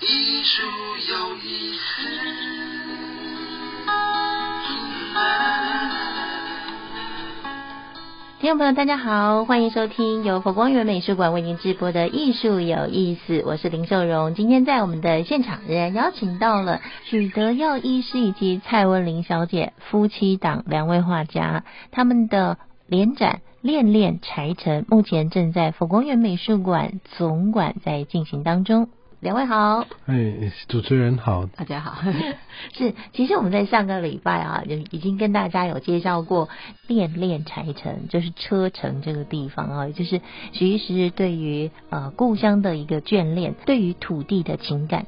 艺术有意思。听众朋友，大家好，欢迎收听由佛光园美术馆为您直播的《艺术有意思》，我是林秀荣。今天在我们的现场，仍然邀请到了许德耀医师以及蔡文玲小姐夫妻档两位画家，他们的联展《恋恋柴城》目前正在佛光园美术馆总馆在进行当中。两位好，哎，主持人好，大家好。是，其实我们在上个礼拜啊，就已经跟大家有介绍过恋恋柴城，就是车城这个地方啊，也就是徐医师对于呃故乡的一个眷恋，对于土地的情感。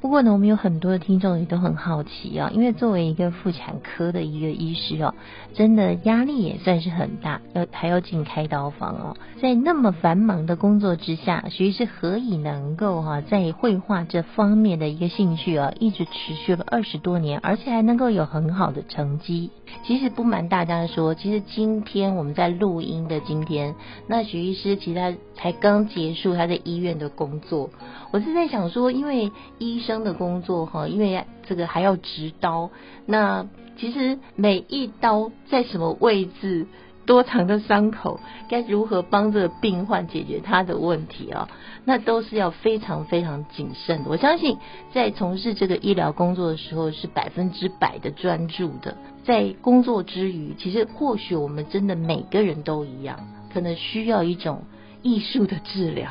不过呢，我们有很多的听众也都很好奇啊，因为作为一个妇产科的一个医师哦，真的压力也算是很大，要还要进开刀房哦，在那么繁忙的工作之下，徐医师何以能够哈、在绘画这方面的一个兴趣啊，一直持续了二十多年，而且还能够有很好的成绩。其实不瞒大家说，其实今天我们在录音的今天，那徐医师其实他才刚结束他在医院的工作。我是在想说，因为医生的工作哈，因为这个还要执刀，那其实每一刀在什么位置，多长的伤口，该如何帮这个病患解决他的问题啊？那都是要非常非常谨慎的。我相信在从事这个医疗工作的时候，是百分之百的专注的。在工作之余，其实或许我们真的每个人都一样，可能需要一种。艺术的治疗，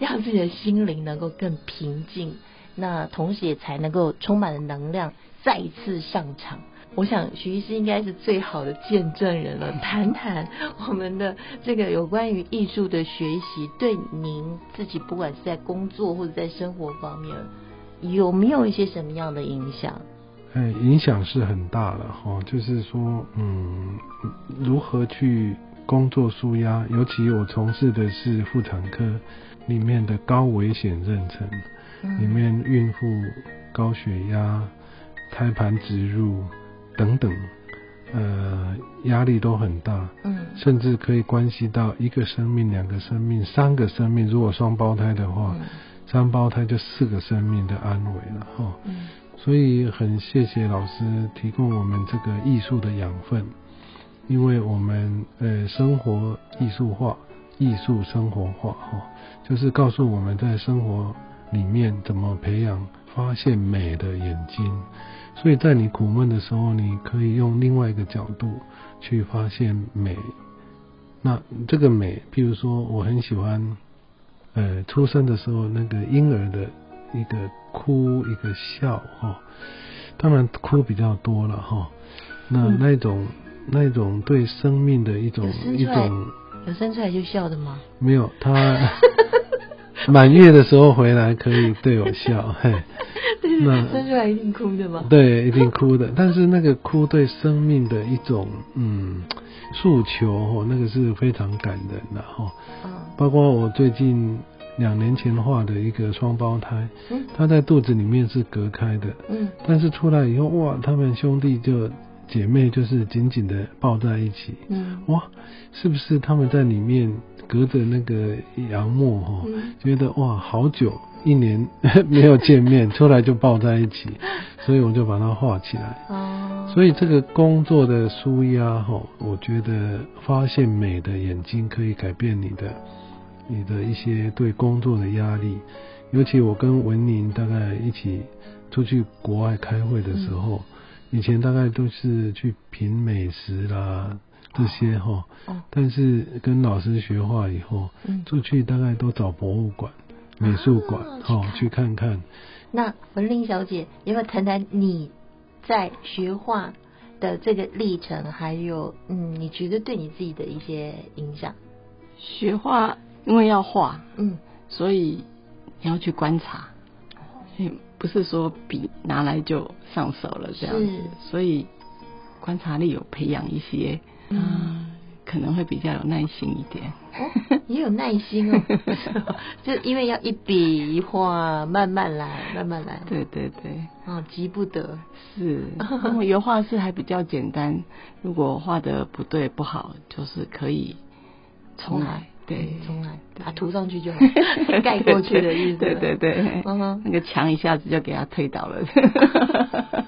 让自己的心灵能够更平静，那同时也才能够充满了能量，再一次上场。我想徐医师应该是最好的见证人了。谈谈我们的这个有关于艺术的学习，对您自己不管是在工作或者在生活方面，有没有一些什么样的影响？哎，影响是很大的哈，就是说，嗯，如何去。工作舒压，尤其我从事的是妇产科里面的高危险妊娠，里面孕妇高血压、胎盘植入等等，呃，压力都很大，嗯，甚至可以关系到一个生命、两个生命、三个生命。如果双胞胎的话，三胞胎就四个生命的安危了哈。所以很谢谢老师提供我们这个艺术的养分。因为我们呃生活艺术化，艺术生活化哈，就是告诉我们在生活里面怎么培养发现美的眼睛。所以在你苦闷的时候，你可以用另外一个角度去发现美。那这个美，譬如说，我很喜欢呃出生的时候那个婴儿的一个哭一个笑哈，当然哭比较多了哈，那那种。那种对生命的一种一种，有生出来就笑的吗？没有，他 满月的时候回来可以对我笑，嘿，那生出来一定哭的吗？对，一定哭的。但是那个哭对生命的一种嗯诉求哦，那个是非常感人的哈。嗯。包括我最近两年前画的一个双胞胎，嗯，他在肚子里面是隔开的，嗯，但是出来以后哇，他们兄弟就。姐妹就是紧紧的抱在一起，嗯，哇，是不是他们在里面隔着那个杨墨哈，觉得哇，好久一年 没有见面，出来就抱在一起，所以我就把它画起来。哦，所以这个工作的舒压哈，我觉得发现美的眼睛可以改变你的你的一些对工作的压力，尤其我跟文宁大概一起出去国外开会的时候。以前大概都是去品美食啦这些哈，但是跟老师学画以后，出去大概都找博物馆、美术馆哈去看看。那文玲小姐，有没有谈谈你在学画的这个历程，还有嗯，你觉得对你自己的一些影响？学画因为要画，嗯，所以你要去观察。不是说笔拿来就上手了这样子，所以观察力有培养一些，嗯，可能会比较有耐心一点。哦也有耐心哦，就因为要一笔一画，慢慢来，慢慢来。对对对，啊，急不得。是，因为油画是还比较简单，如果画的不对不好，就是可以重来。对，重来。把它涂上去就好，盖过去的意思。对对对，那个墙一下子就给它推倒了。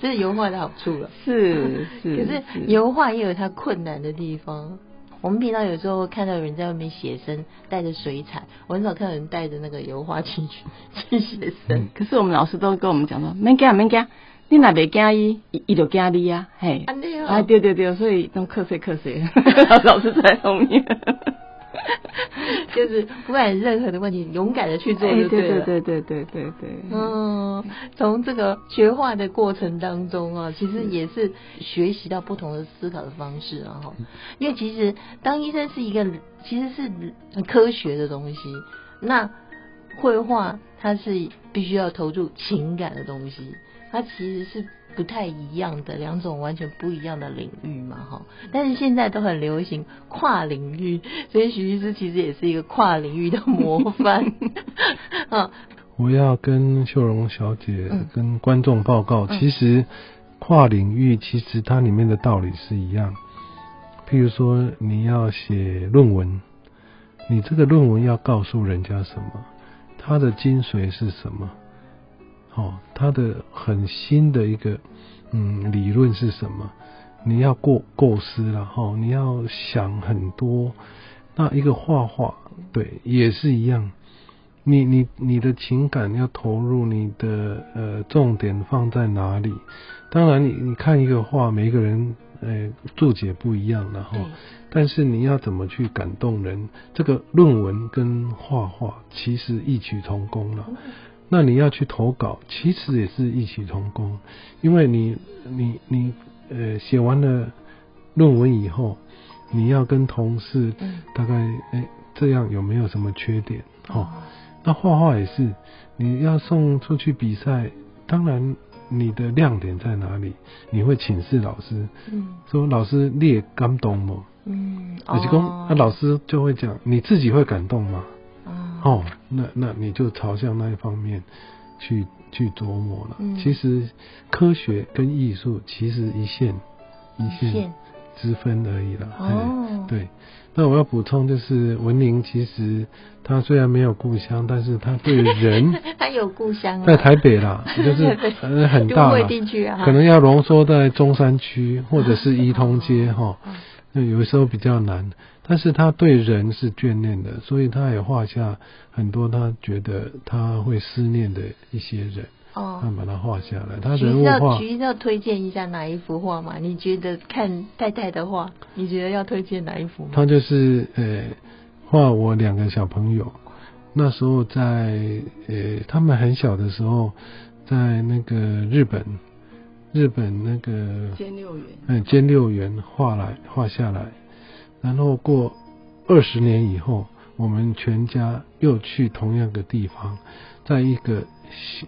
这是油画的好处了。是是。可是油画也有它困难的地方。我们平常有时候看到有人在外面写生，带着水彩，我很少看到人带着那个油画进去去写生。可是我们老师都跟我们讲说，没干没惊，你那袂惊伊，伊就惊你啊，嘿。啊对对对，所以都瞌睡瞌睡，老师在后面。就是不管任何的问题，勇敢的去做就对了。对对对对对对对。嗯，从这个学画的过程当中啊，其实也是学习到不同的思考的方式啊哈。因为其实当医生是一个其实是很科学的东西，那绘画它是必须要投入情感的东西，它其实是。不太一样的两种完全不一样的领域嘛，哈！但是现在都很流行跨领域，所以许医师其实也是一个跨领域的模范。啊，我要跟秀荣小姐跟观众报告，其实跨领域其实它里面的道理是一样。譬如说你要写论文，你这个论文要告诉人家什么？它的精髓是什么？哦，它的很新的一个嗯理论是什么？你要构构思了哈，你要想很多。那一个画画，对，也是一样。你你你的情感要投入，你的呃重点放在哪里？当然，你你看一个画，每一个人呃注解不一样，然后，但是你要怎么去感动人？这个论文跟画画其实异曲同工了。那你要去投稿，其实也是异曲同工，因为你你你呃写完了论文以后，你要跟同事大概哎这样有没有什么缺点？哦，那画画也是，你要送出去比赛，当然你的亮点在哪里？你会请示老师，说老师你也感动吗？嗯，而且公那老师就会讲，你自己会感动吗？哦，那那你就朝向那一方面去去琢磨了。其实科学跟艺术其实一线一线之分而已了。哦，对。那我要补充就是，文宁其实他虽然没有故乡，但是他对人 他有故乡，在台北啦，就是很大了，可能要浓缩在中山区或者是 一通街哈。那有时候比较难。但是他对人是眷恋的，所以他也画下很多他觉得他会思念的一些人，哦，他把它画下来。他人物画，徐要推荐一下哪一幅画嘛？你觉得看太太的画，你觉得要推荐哪一幅？他就是呃画我两个小朋友，那时候在呃他们很小的时候，在那个日本，日本那个兼六元，嗯，兼六元画来画下来。然后过二十年以后，我们全家又去同样的地方，在一个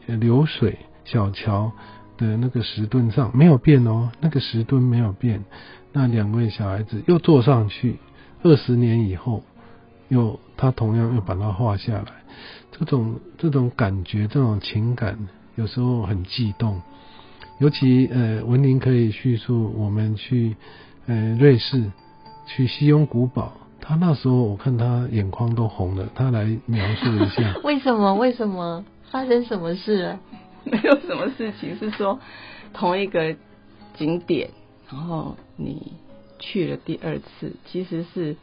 流水小桥的那个石墩上，没有变哦，那个石墩没有变。那两位小孩子又坐上去，二十年以后，又他同样又把它画下来。这种这种感觉，这种情感，有时候很激动。尤其呃，文林可以叙述我们去呃瑞士。去西庸古堡，他那时候我看他眼眶都红了，他来描述一下。为什么？为什么？发生什么事了？没有什么事情，是说同一个景点，然后你去了第二次，其实是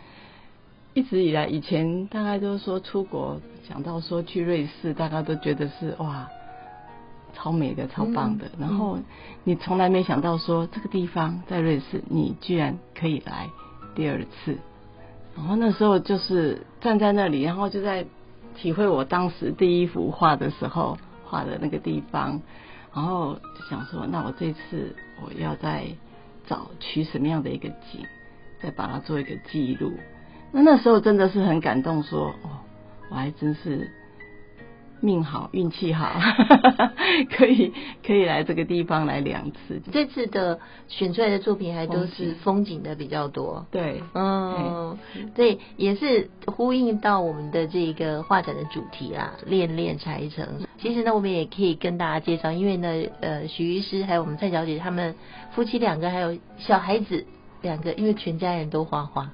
一直以来以前大概都说出国，讲到说去瑞士，大家都觉得是哇，超美的、超棒的。然后你从来没想到说这个地方在瑞士，你居然可以来。第二次，然后那时候就是站在那里，然后就在体会我当时第一幅画的时候画的那个地方，然后想说，那我这次我要再找取什么样的一个景，再把它做一个记录。那那时候真的是很感动，说哦，我还真是。命好，运气好，可以可以来这个地方来两次。这次的选出来的作品还都是风景的比较多。对，嗯，对，也是呼应到我们的这个画展的主题啦，恋恋柴城。其实呢，我们也可以跟大家介绍，因为呢，呃，徐医师还有我们蔡小姐他们夫妻两个，还有小孩子两个，因为全家人都画画，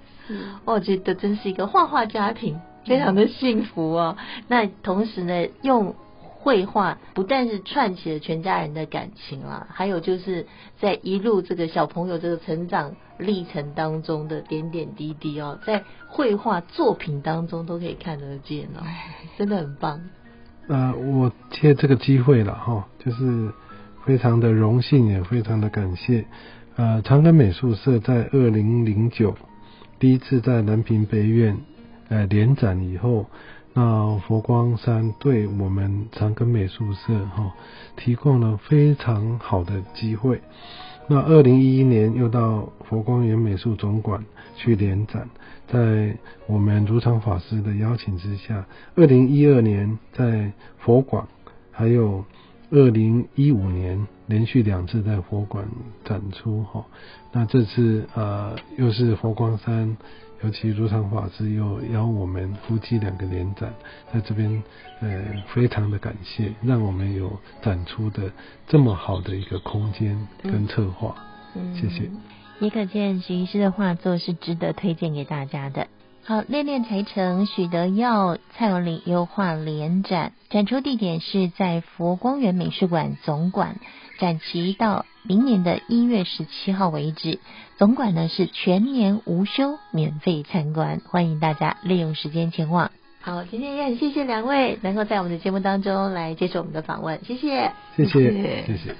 我觉得真是一个画画家庭。非常的幸福哦。那同时呢，用绘画不但是串起了全家人的感情啊，还有就是在一路这个小朋友这个成长历程当中的点点滴滴哦，在绘画作品当中都可以看得见哦，真的很棒。呃，我借这个机会了哈，就是非常的荣幸，也非常的感谢。呃，长庚美术社在二零零九第一次在南平北院呃联展以后。那佛光山对我们长庚美术社哈提供了非常好的机会。那二零一一年又到佛光园美术总馆去联展，在我们如常法师的邀请之下，二零一二年在佛馆，还有二零一五年连续两次在佛馆展出哈。那这次呃又是佛光山。尤其如常法师又邀我们夫妻两个联展，在这边呃非常的感谢，让我们有展出的这么好的一个空间跟策划，谢谢。也可见徐医师的画作是值得推荐给大家的。好，练练才成许德耀、蔡文林优画联展，展出地点是在佛光园美术馆总馆。展期到明年的一月十七号为止，总馆呢是全年无休，免费参观，欢迎大家利用时间前往。好，今天也很谢谢两位能够在我们的节目当中来接受我们的访问，谢谢，谢谢，谢谢。